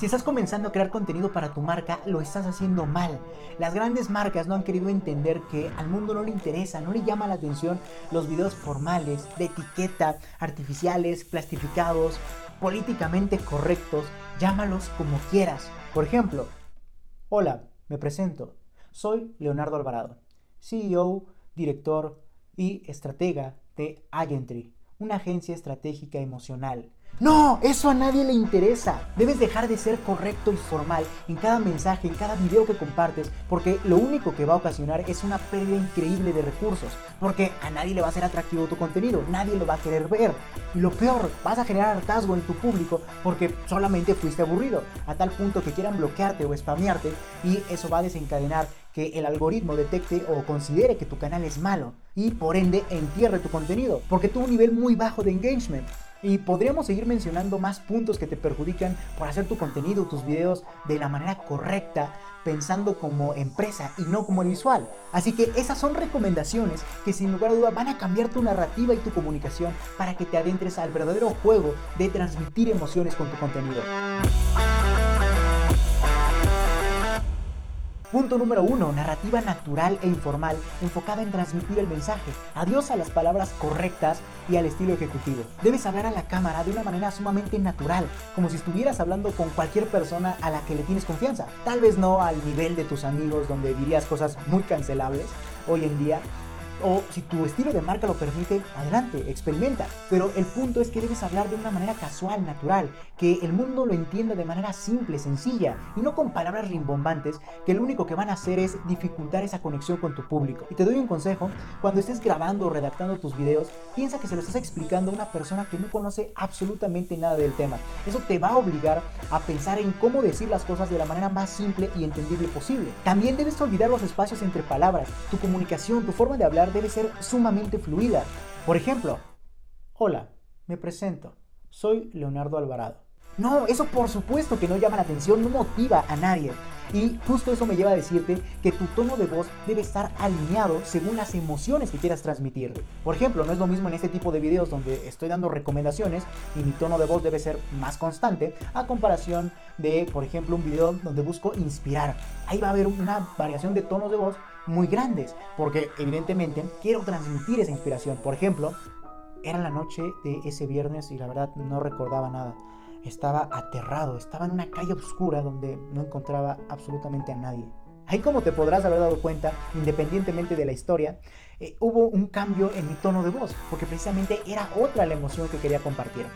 Si estás comenzando a crear contenido para tu marca, lo estás haciendo mal. Las grandes marcas no han querido entender que al mundo no le interesa, no le llama la atención los videos formales, de etiqueta, artificiales, plastificados, políticamente correctos, llámalos como quieras. Por ejemplo, hola, me presento. Soy Leonardo Alvarado, CEO, director y estratega de Agentry, una agencia estratégica emocional no, eso a nadie le interesa. Debes dejar de ser correcto y formal en cada mensaje, en cada video que compartes, porque lo único que va a ocasionar es una pérdida increíble de recursos, porque a nadie le va a ser atractivo tu contenido, nadie lo va a querer ver. Y lo peor, vas a generar hartazgo en tu público porque solamente fuiste aburrido, a tal punto que quieran bloquearte o spamearte y eso va a desencadenar que el algoritmo detecte o considere que tu canal es malo y por ende entierre tu contenido, porque tuvo un nivel muy bajo de engagement. Y podríamos seguir mencionando más puntos que te perjudican por hacer tu contenido, tus videos de la manera correcta, pensando como empresa y no como el visual. Así que esas son recomendaciones que sin lugar a duda van a cambiar tu narrativa y tu comunicación para que te adentres al verdadero juego de transmitir emociones con tu contenido. Punto número uno, narrativa natural e informal, enfocada en transmitir el mensaje. Adiós a las palabras correctas y al estilo ejecutivo. Debes hablar a la cámara de una manera sumamente natural, como si estuvieras hablando con cualquier persona a la que le tienes confianza. Tal vez no al nivel de tus amigos donde dirías cosas muy cancelables hoy en día, o si tu estilo de marca lo permite, adelante, experimenta. Pero el punto es que debes hablar de una manera casual, natural, que el mundo lo entienda de manera simple, sencilla, y no con palabras rimbombantes que lo único que van a hacer es dificultar esa conexión con tu público. Y te doy un consejo, cuando estés grabando o redactando tus videos, piensa que se lo estás explicando a una persona que no conoce absolutamente nada del tema. Eso te va a obligar a pensar en cómo decir las cosas de la manera más simple y entendible posible. También debes olvidar los espacios entre palabras, tu comunicación, tu forma de hablar debe ser sumamente fluida. Por ejemplo, hola, me presento, soy Leonardo Alvarado. No, eso por supuesto que no llama la atención, no motiva a nadie. Y justo eso me lleva a decirte que tu tono de voz debe estar alineado según las emociones que quieras transmitir. Por ejemplo, no es lo mismo en este tipo de videos donde estoy dando recomendaciones y mi tono de voz debe ser más constante a comparación de, por ejemplo, un video donde busco inspirar. Ahí va a haber una variación de tonos de voz muy grandes, porque evidentemente quiero transmitir esa inspiración. Por ejemplo, era la noche de ese viernes y la verdad no recordaba nada. Estaba aterrado, estaba en una calle oscura donde no encontraba absolutamente a nadie. Ahí como te podrás haber dado cuenta, independientemente de la historia, eh, hubo un cambio en mi tono de voz, porque precisamente era otra la emoción que quería compartir.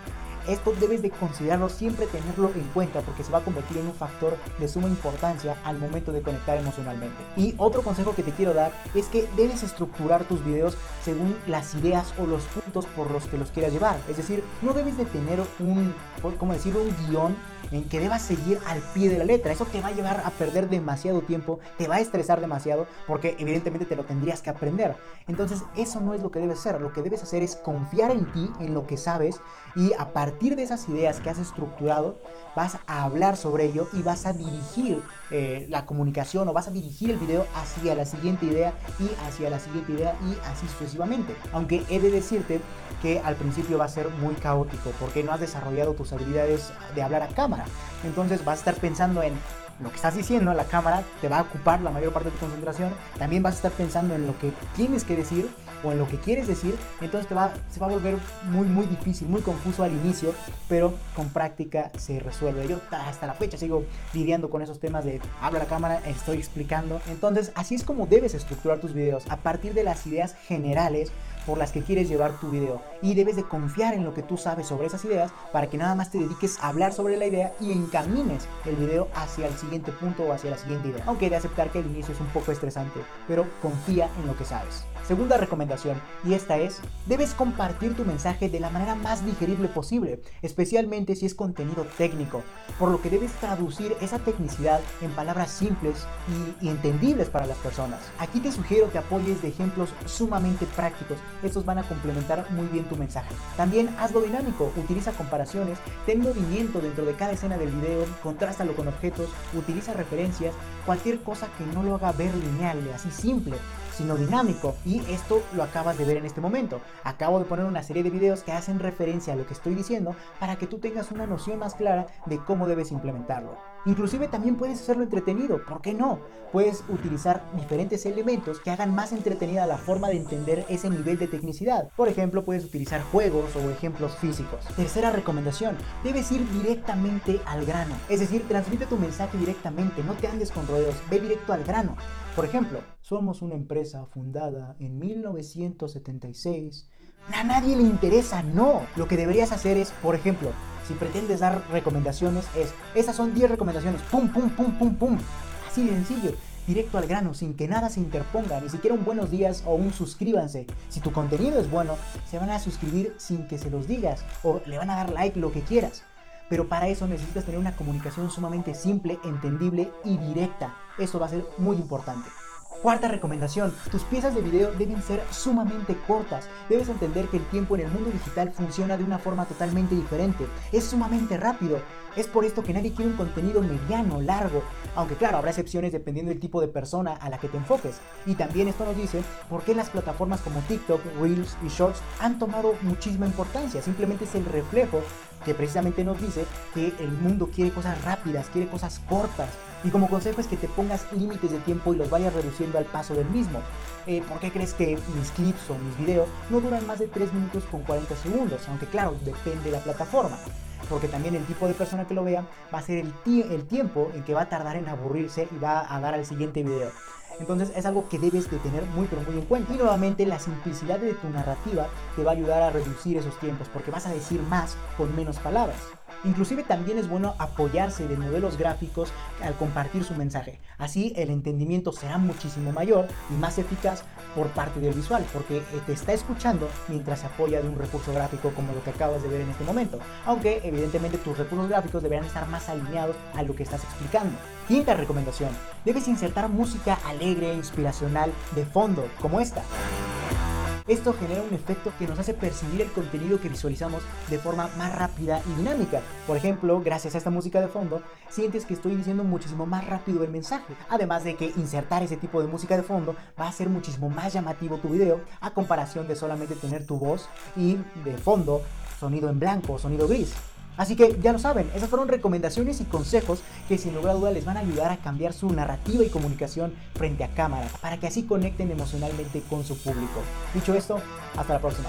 Esto debes de considerarlo, siempre tenerlo en cuenta porque se va a convertir en un factor de suma importancia al momento de conectar emocionalmente. Y otro consejo que te quiero dar es que debes estructurar tus videos según las ideas o los puntos por los que los quieras llevar. Es decir, no debes de tener un, ¿cómo decirlo? Un guion en que debas seguir al pie de la letra. Eso te va a llevar a perder demasiado tiempo, te va a estresar demasiado porque evidentemente te lo tendrías que aprender. Entonces eso no es lo que debes hacer. Lo que debes hacer es confiar en ti, en lo que sabes y a partir de esas ideas que has estructurado vas a hablar sobre ello y vas a dirigir eh, la comunicación o vas a dirigir el video hacia la siguiente idea y hacia la siguiente idea y así sucesivamente. Aunque he de decirte que al principio va a ser muy caótico porque no has desarrollado tus habilidades de hablar a cámara. Entonces vas a estar pensando en lo que estás diciendo en la cámara, te va a ocupar la mayor parte de tu concentración. También vas a estar pensando en lo que tienes que decir o en lo que quieres decir. Entonces te va, se va a volver muy, muy difícil, muy confuso al inicio, pero con práctica se resuelve. Yo hasta la fecha sigo lidiando con esos temas de hablo a la cámara, estoy explicando. Entonces así es como debes estructurar tus videos a partir de las ideas generales por las que quieres llevar tu video y debes de confiar en lo que tú sabes sobre esas ideas para que nada más te dediques a hablar sobre la idea y encamines el video hacia el siguiente punto o hacia la siguiente idea. Aunque de aceptar que el inicio es un poco estresante, pero confía en lo que sabes. Segunda recomendación, y esta es, debes compartir tu mensaje de la manera más digerible posible, especialmente si es contenido técnico, por lo que debes traducir esa tecnicidad en palabras simples y, y entendibles para las personas. Aquí te sugiero que apoyes de ejemplos sumamente prácticos estos van a complementar muy bien tu mensaje. También hazlo dinámico, utiliza comparaciones, ten movimiento dentro de cada escena del video, contrástalo con objetos, utiliza referencias, cualquier cosa que no lo haga ver lineal, así simple. Sino dinámico. Y esto lo acabas de ver en este momento. Acabo de poner una serie de videos que hacen referencia a lo que estoy diciendo para que tú tengas una noción más clara de cómo debes implementarlo. Inclusive también puedes hacerlo entretenido, ¿por qué no? Puedes utilizar diferentes elementos que hagan más entretenida la forma de entender ese nivel de tecnicidad. Por ejemplo, puedes utilizar juegos o ejemplos físicos. Tercera recomendación, debes ir directamente al grano. Es decir, transmite tu mensaje directamente, no te andes con rodeos, ve directo al grano. Por ejemplo, somos una empresa fundada en 1976. A nadie le interesa, no. Lo que deberías hacer es, por ejemplo, si pretendes dar recomendaciones, es, esas son 10 recomendaciones, pum, pum, pum, pum, pum. Así de sencillo, directo al grano, sin que nada se interponga, ni siquiera un buenos días o un suscríbanse. Si tu contenido es bueno, se van a suscribir sin que se los digas, o le van a dar like, lo que quieras. Pero para eso necesitas tener una comunicación sumamente simple, entendible y directa. Eso va a ser muy importante. Cuarta recomendación, tus piezas de video deben ser sumamente cortas. Debes entender que el tiempo en el mundo digital funciona de una forma totalmente diferente. Es sumamente rápido. Es por esto que nadie quiere un contenido mediano, largo. Aunque claro, habrá excepciones dependiendo del tipo de persona a la que te enfoques. Y también esto nos dice por qué las plataformas como TikTok, Reels y Shorts han tomado muchísima importancia. Simplemente es el reflejo que precisamente nos dice que el mundo quiere cosas rápidas, quiere cosas cortas. Y como consejo es que te pongas límites de tiempo y los vayas reduciendo al paso del mismo. Eh, ¿Por qué crees que mis clips o mis videos no duran más de 3 minutos con 40 segundos? Aunque claro, depende de la plataforma. Porque también el tipo de persona que lo vea va a ser el, el tiempo en que va a tardar en aburrirse y va a dar al siguiente video. Entonces es algo que debes de tener muy pero muy en cuenta. Y nuevamente la simplicidad de tu narrativa te va a ayudar a reducir esos tiempos porque vas a decir más con menos palabras. Inclusive también es bueno apoyarse de modelos gráficos al compartir su mensaje. Así el entendimiento será muchísimo mayor y más eficaz por parte del visual, porque eh, te está escuchando mientras se apoya de un recurso gráfico como lo que acabas de ver en este momento. Aunque evidentemente tus recursos gráficos deberán estar más alineados a lo que estás explicando. Quinta recomendación, debes insertar música alegre e inspiracional de fondo, como esta. Esto genera un efecto que nos hace percibir el contenido que visualizamos de forma más rápida y dinámica. Por ejemplo, gracias a esta música de fondo, sientes que estoy diciendo muchísimo más rápido el mensaje. Además de que insertar ese tipo de música de fondo va a hacer muchísimo más llamativo tu video a comparación de solamente tener tu voz y de fondo sonido en blanco, sonido gris. Así que ya lo saben, esas fueron recomendaciones y consejos que sin lugar a duda les van a ayudar a cambiar su narrativa y comunicación frente a cámara, para que así conecten emocionalmente con su público. Dicho esto, hasta la próxima.